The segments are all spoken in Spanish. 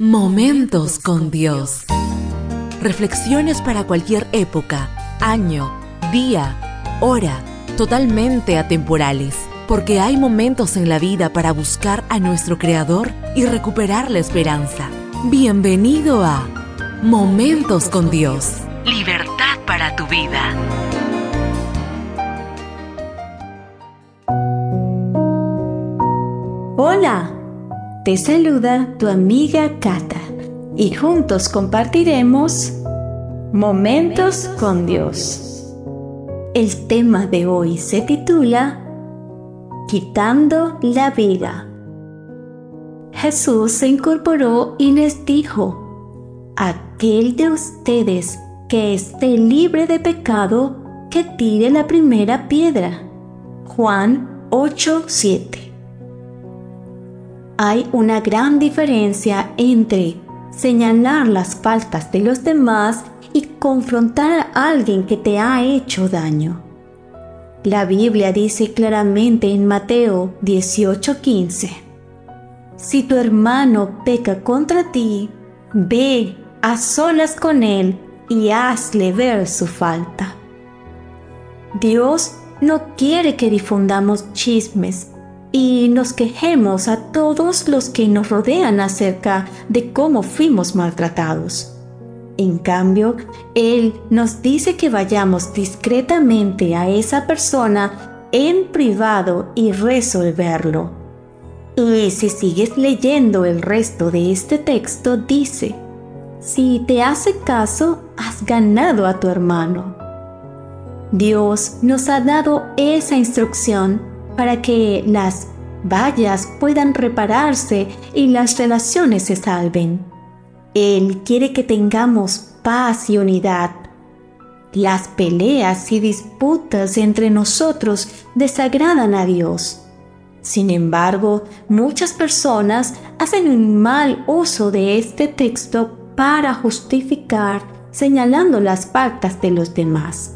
Momentos con Dios. Reflexiones para cualquier época, año, día, hora, totalmente atemporales. Porque hay momentos en la vida para buscar a nuestro Creador y recuperar la esperanza. Bienvenido a Momentos con Dios. Libertad para tu vida. Hola. Te saluda tu amiga Kata y juntos compartiremos Momentos con Dios. El tema de hoy se titula Quitando la vida. Jesús se incorporó y les dijo, aquel de ustedes que esté libre de pecado, que tire la primera piedra. Juan 8:7 hay una gran diferencia entre señalar las faltas de los demás y confrontar a alguien que te ha hecho daño. La Biblia dice claramente en Mateo 18:15, Si tu hermano peca contra ti, ve a solas con él y hazle ver su falta. Dios no quiere que difundamos chismes y nos quejemos a todos los que nos rodean acerca de cómo fuimos maltratados. En cambio, Él nos dice que vayamos discretamente a esa persona en privado y resolverlo. Y si sigues leyendo el resto de este texto, dice, si te hace caso, has ganado a tu hermano. Dios nos ha dado esa instrucción para que las vallas puedan repararse y las relaciones se salven. Él quiere que tengamos paz y unidad. Las peleas y disputas entre nosotros desagradan a Dios. Sin embargo, muchas personas hacen un mal uso de este texto para justificar señalando las faltas de los demás.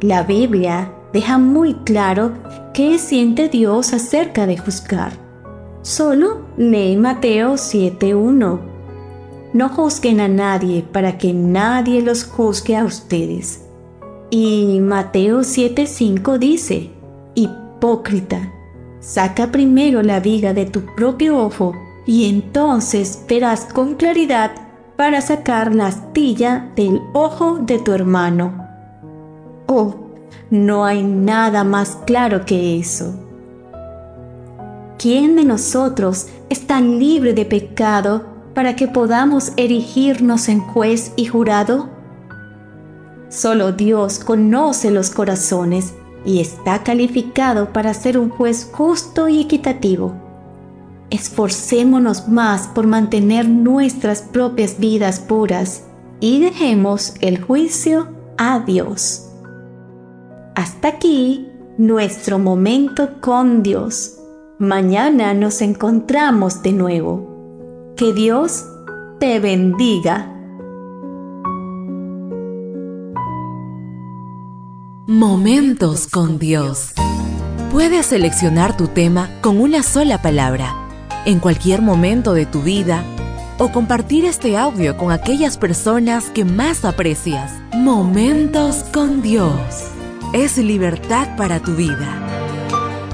La Biblia deja muy claro qué siente Dios acerca de juzgar. Solo lee Mateo 7.1. No juzguen a nadie para que nadie los juzgue a ustedes. Y Mateo 7.5 dice, Hipócrita, saca primero la viga de tu propio ojo y entonces verás con claridad para sacar la astilla del ojo de tu hermano. Oh, no hay nada más claro que eso. ¿Quién de nosotros está libre de pecado para que podamos erigirnos en juez y jurado? Solo Dios conoce los corazones y está calificado para ser un juez justo y equitativo. Esforcémonos más por mantener nuestras propias vidas puras y dejemos el juicio a Dios. Hasta aquí nuestro momento con Dios. Mañana nos encontramos de nuevo. Que Dios te bendiga. Momentos con Dios. Puedes seleccionar tu tema con una sola palabra en cualquier momento de tu vida o compartir este audio con aquellas personas que más aprecias. Momentos con Dios es libertad para tu vida.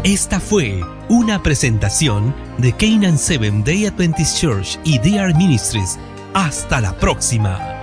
Esta fue una presentación de Canaan Seven Day Adventist Church y DR Ministries. Hasta la próxima.